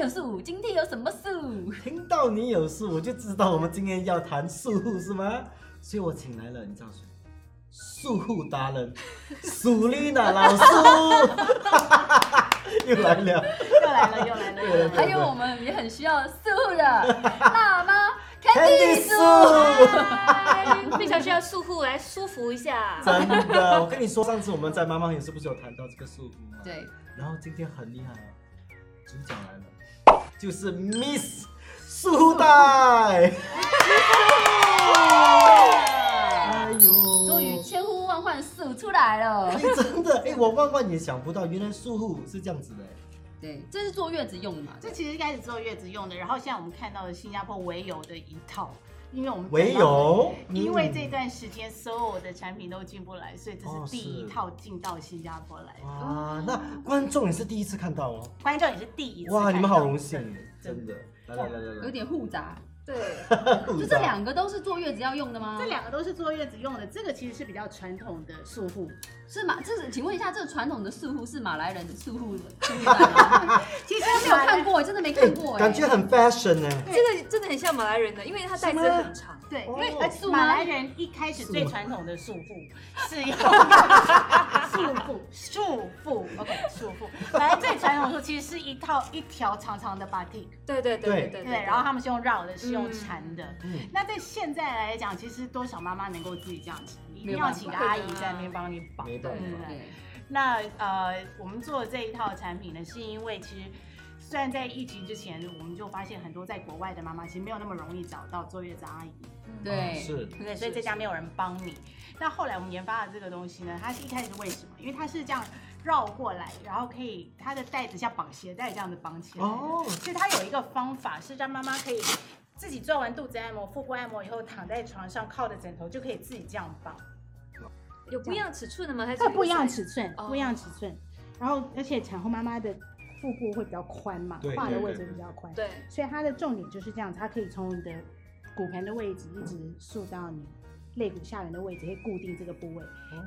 有树，今天有什么树？听到你有树，我就知道我们今天要谈树护是吗？所以我请来了，你知道谁？树护达人，苏丽娜老师，又来了。又来了，又来了，又来了。还有我们也很需要树的 辣妈 Candy Candy 树非常需要束缚来舒服一下。真的，我跟你说，上次我们在妈妈也是不是有谈到这个树护吗？。对，然后今天很厉害啊，主角来了，就是 Miss 苏代。哎呦，终于千呼万唤始出来了哎。真的哎，我万万也想不到，原来术户是这样子的。对，这是坐月子用的嘛？这其实一开始坐月子用的，然后现在我们看到的新加坡唯有的一套，因为我们唯有，因为嗯这段时间所有的产品都进不来，所以这哦是第一套进到新加坡来。啊，那观众也是第一次看到哦。观众也是第一次。哇，你们好荣幸，真真的。来来来来来，有点复杂，对，就这两个都是坐月子要用的吗？这两个都是坐月子用的，这个其实是比较传统的束缚。是马，这是请问一下，这个传统的束缚是马来人的束缚的？其实没有看过，真的没看过哎。感觉很 fashion 呢。这个真的很像马来人的，因为它带子很长。对，哦因为马来人一开始最传统的束缚是用 束缚束缚，OK 束缚。反正最传统的束其实是一套一条长长的 body，对对对对对，然后他们是用绕的，是用嗯缠的。嗯，那在现在来讲，其实多少妈妈能够自己这样子，一定要请个阿姨在那边帮你绑。对对对对，那呃，我们做的这一套产品呢，是因为其实虽然在疫情之前，我们就发现很多在国外的妈妈其实没有那么容易找到坐月子阿姨，对是对？所以在家没有人帮你。那后来我们研发的这个东西呢，它是一开始为什么？因为它是这样绕过来，然后可以它的带子像绑鞋带这样子绑起来。哦，所以它有一个方法是让妈妈可以自己做完肚子按摩、腹部按摩以后，躺在床上靠着枕头就可以自己这样绑。有不一样尺寸的吗？还是它不一样尺寸，哦不一样尺寸。然后而且产后妈妈的腹部会比较宽嘛对，画的位置比较宽，对，所以它的重点就是这样，它可以从你的骨盆的位置一直竖到你肋骨下缘的位置，可以固定这个部位。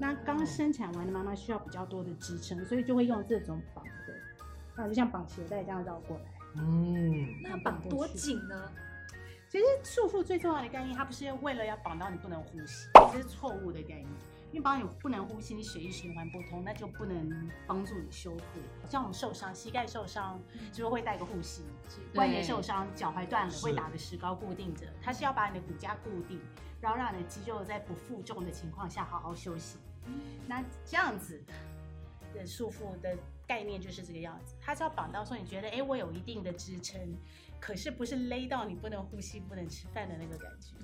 那刚生产完的妈妈需要比较多的支撑，所以就会用这种绑的，那就像绑鞋带这样绕过来。嗯，那绑多紧呢？其实束缚最重要的概念，它不是为了要绑到你不能呼吸，这是错误的概念。因为帮你不能呼吸，你血液循环不通，那就不能帮助你修复。像我们受伤，膝盖受伤，就是会带个护膝；关节受伤，脚踝断了是会打个石膏固定着。它是要把你的骨架固定，然后让你的肌肉在不负重的情况下好好休息。那这样子的束缚的概念就是这个样子，它是要绑到说你觉得，哎，我有一定的支撑，可是不是勒到你不能呼吸、不能吃饭的那个感觉。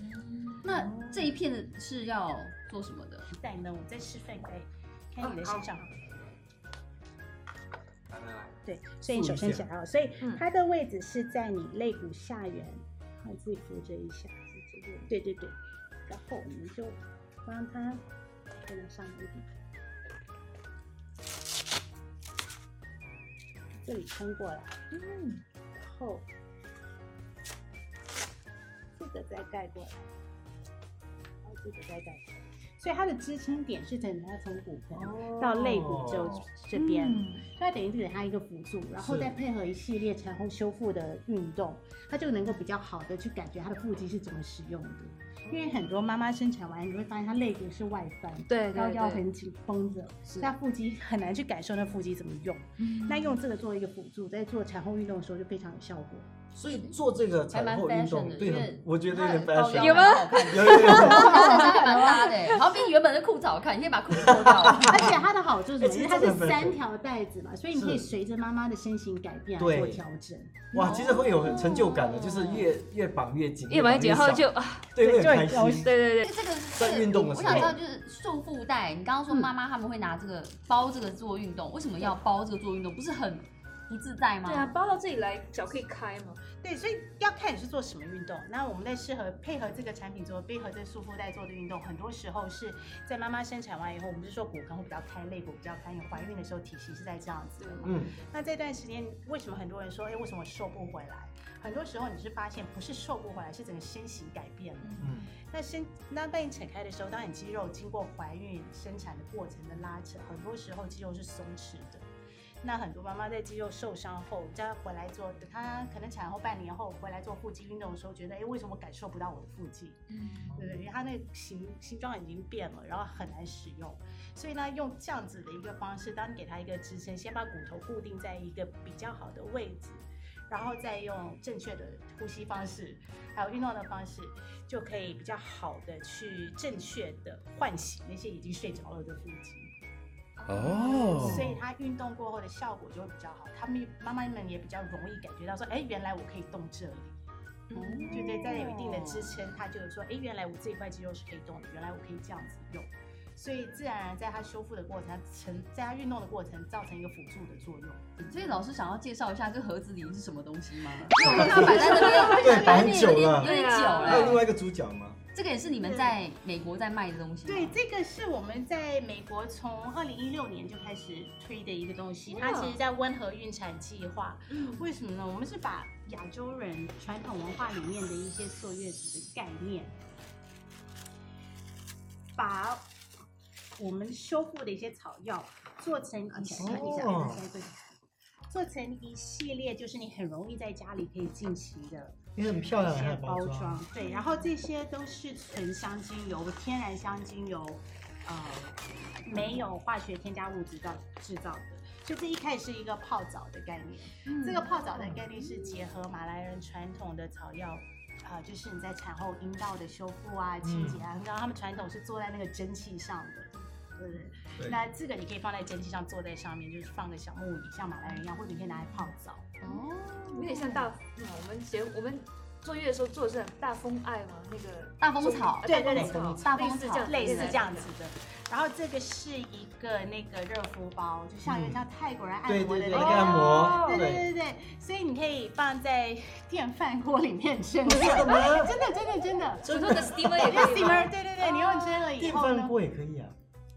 那这一片是要做什么的？再呢，我再示范给看你的身上。对，所以你手伸起来哦，所以嗯。它的位置是在你肋骨下缘，然后你自己扶着一下，对对对，然后我们就让它可能上一点，这里撑过来，嗯，然后这个再盖过来，然后这个再盖过来，所以它的支撑点是等它从骨盆到肋骨这哦这边。嗯所以它等于是给它一个辅助，然后再配合一系列产后修复的运动，它就能够比较好的去感觉它的腹肌是怎么使用的。因为很多妈妈生产完，你会发现她肋骨是外翻，对然后对对，腰很紧绷着，所以她腹肌很难去感受那腹肌怎么用。嗯那用这个作为一个辅助，在做产后运动的时候就非常有效果。所以做这个产还蛮后运 fashion 动，的，对，我觉得有点 fashion，有吗蛮好看的。有有有，还蛮搭的欸，好像比原本的裤子好看，你可以把裤子脱掉。而且它的好处是什么？哎其实因为它是三条带子嘛，所以你可以是。随着妈妈的身形改变做调整。哇，其实会有很成就感的，就是越越绑越紧，越绑越紧后小就啊，对会很开心。对对对，这个在是运动的时候。我想知道就是束缚带，你刚刚说嗯。妈妈他们会拿这个包这个做运动，为什么要包这个做运动？不是很不自在吗？对啊，包到这里来，脚可以开吗？对，所以要看你是做什么运动。那我们在适合配合这个产品做，配合这束缚带做的运动，很多时候是在妈妈生产完以后，我们是说骨盆会比较开，肋骨比较开，因为怀孕的时候体型是在这样子的嘛。嗯，那这段时间为什么很多人说，哎，为什么瘦不回来？很多时候你是发现不是瘦不回来，是整个身形改变了。嗯，那身那被你扯开的时候，当你肌肉经过怀孕生产的过程的拉扯，很多时候肌肉是松弛的。那很多妈妈在肌肉受伤后，再回来做，等她可能产后半年后回来做腹肌运动的时候，觉得哎，诶为什么我感受不到我的腹肌？嗯对不对？因为她那个形形状已经变了，然后很难使用。所以呢，用这样子的一个方式，当你给她一个支撑，先把骨头固定在一个比较好的位置，然后再用正确的呼吸方式，还有运动的方式，就可以比较好的去正确的唤醒那些已经睡着了的腹肌。哦所以它运动过后的效果就会比较好，他们妈妈们也比较容易感觉到说，哎，原来我可以动这里。嗯对对，在有一定的支撑，他就说，哎，原来我这一块肌肉是可以动的，原来我可以这样子用，所以自然而然在他修复的过程，它成在他运动的过程造成一个辅助的作用。所以老师想要介绍一下这盒子里是什么东西吗？因为我看它摆在那边，很久了有点久了。还有另外一个主角吗？这个也是你们在美国在卖的东西。对，这个是我们在美国从二零一六年就开始推的一个东西，它其实在温和孕产计划。嗯为什么呢？我们是把亚洲人传统文化里面的一些坐月子的概念，把我们修复的一些草药做成一系列，哦做成一系列，就是你很容易在家里可以进行的因为很漂亮，还有包包装，对，然后这些都是纯香精油、天然香精油，呃，没有化学添加物质造制造的。就这一开始是一个泡澡的概念，嗯这个泡澡的概念是结合马来人传统的草药。啊、就是你在产后阴道的修复啊、清洁啊，你知道他们传统是坐在那个蒸汽上的，对不对？对那这个你可以放在蒸汽上，坐在上面，就是放个小木椅，像马来人一样，或者你可以拿来泡澡。哦，有点像大，嗯我们节我们坐月的时候做的是很大风爱嘛，那个大风草对对对大风草类似这样，子的。然后这个是一个那个热敷包，就像有点像泰国人按摩的那个。那个按摩，对对对对对，所以你可以放在电饭锅里面蒸，真的？真的真的真的。steamer 也那可以 steamer，吗对对对，你用蒸了以电后呢饭，锅也可以啊。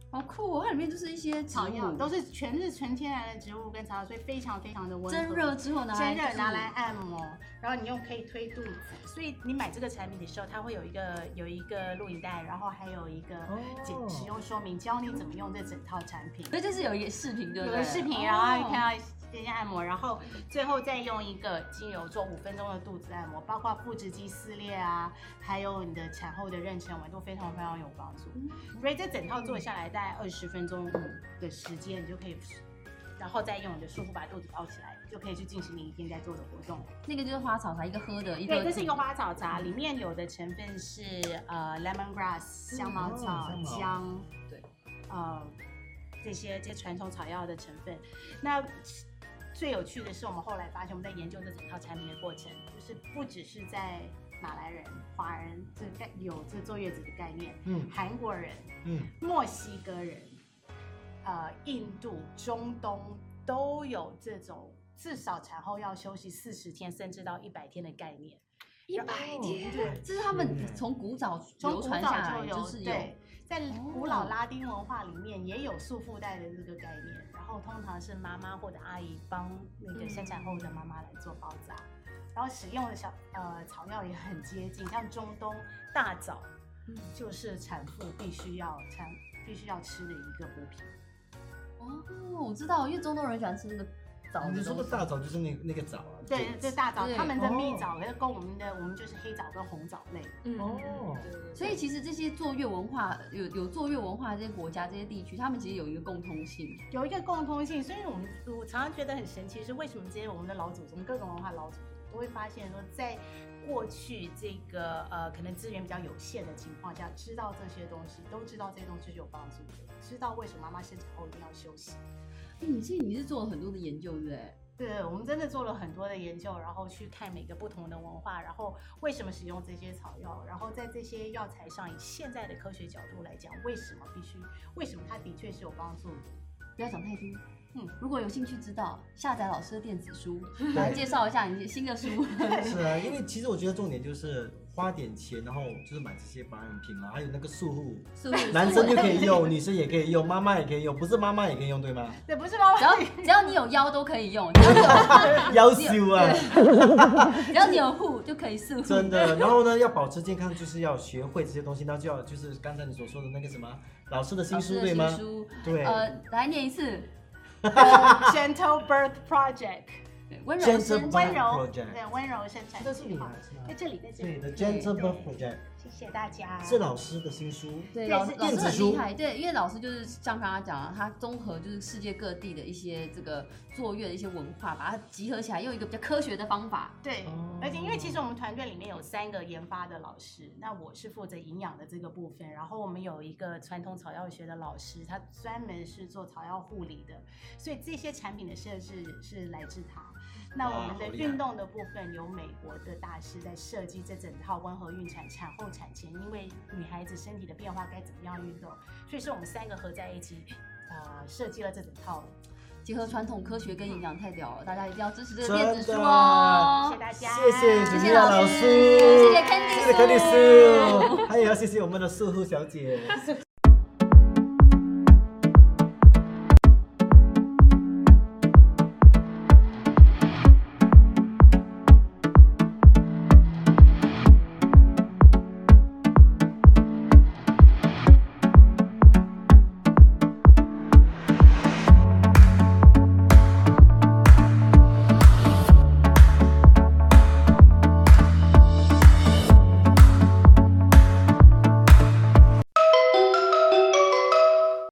好酷哦！它里面就是一些植草药物，都是全是纯天然的植物跟草药，所以非常非常的温和。蒸热之后拿来蒸热拿来按摩，然后你又可以推肚子，所以你买这个产品的时候，它会有一个有一个录影带，然后还有一个解哦使用说明，教你怎么用这整套产品。所以这是有一个视频，对不有？个视频，然后看到这些按摩，然后最后再用一个精油做五分钟的肚子按摩，包括腹直肌撕裂啊，还有你的产后的妊娠纹都非常非常有帮助。所以这整套做下来大概二十分钟的时间，你就可以，然后再用你的束缚把肚子包起来，就可以去进行你一天在做的活动。那个就是花草茶，一个喝的，一个对，这是一个花草茶，里面有的成分是呃 lemongrass 香茅草、姜，对，呃这些这些传统草药的成分。那最有趣的是，我们后来发现，我们在研究这整套产品的过程，就是不只是在马来人、华人这概有这坐月子的概念，嗯韩国人、嗯，墨西哥人、呃印度、中东都有这种至少产后要休息四十天，甚至到一百天的概念。一百天，这是他们从古早流从传下来，就是有对，在哦古老拉丁文化里面也有束缚带的这个概念，然后通常是妈妈或者阿姨帮那个生产后的妈妈来做包扎，然后使用的小呃草药也很接近，像中东大枣，就是产妇必须要产必须要吃的一个补品。哦，我知道，因为中东人喜欢吃那个枣你说。的大枣就是那那个枣啊。对，这大枣他们的蜜哦枣，可是跟我们的我们就是黑枣跟红枣类。嗯哦所以其实这些坐月文化有有坐月文化这些国家这些地区，他们其实有一个共通性，有一个共通性，所以我们我常常觉得很神奇，是为什么这些我们的老祖宗各种文化老祖宗都会发现说，在过去这个呃可能资源比较有限的情况下，知道这些东西，都知道这些东西是有帮助的，知道为什么妈妈生产后一定要休息。哎，你其实你是做了很多的研究，对不对？对，我们真的做了很多的研究，然后去看每个不同的文化，然后为什么使用这些草药，然后在这些药材上，以现在的科学角度来讲，为什么必须，为什么它的确是有帮助的。不要讲太多。嗯，如果有兴趣知道，下载老师的电子书，来介绍一下你新的书。是啊，因为其实我觉得重点就是花点钱，然后就是买这些保养品嘛，还有那个束护，男生就可以用，女生也可以用，妈妈也可以用，不是妈妈也可以用，对吗？对，不是妈妈只要只要你有腰都可以用，只要你有要求啊，只要你有护就可以束护。真的。然后呢，要保持健康，就是要学会这些东西，那就要就是刚才你所说的那个什么老师的新书对吗？新书，对，呃，来念一次。Gentle Birth Project，对温柔生温柔 Project 对温柔生产这是你计划吗是吗在这里，在这对里，，The Gentle 对 Birth Project 谢谢大家。是老师的新书，对，老师老老师很厉害，对，因为老师就是像刚刚讲的，他综合就是世界各地的一些这个坐月的一些文化，把它集合起来，用一个比较科学的方法。对哦，而且因为其实我们团队里面有三个研发的老师，那我是负责营养的这个部分，然后我们有一个传统草药学的老师，他专门是做草药护理的，所以这些产品的设置是来自他。那我们的运动的部分有美国的大师在设计这整套温和孕产、产后、产前，因为女孩子身体的变化该怎么样运动，所以是我们三个合在一起，呃，设计了这整套。结合传统科学跟营养太屌了，大家一定要支持这个真电子书哦。谢哦谢。大家，谢谢谢谢老师。师，谢谢 Candy 谢谢 Candy 叔，还有要谢谢我们的素护小姐。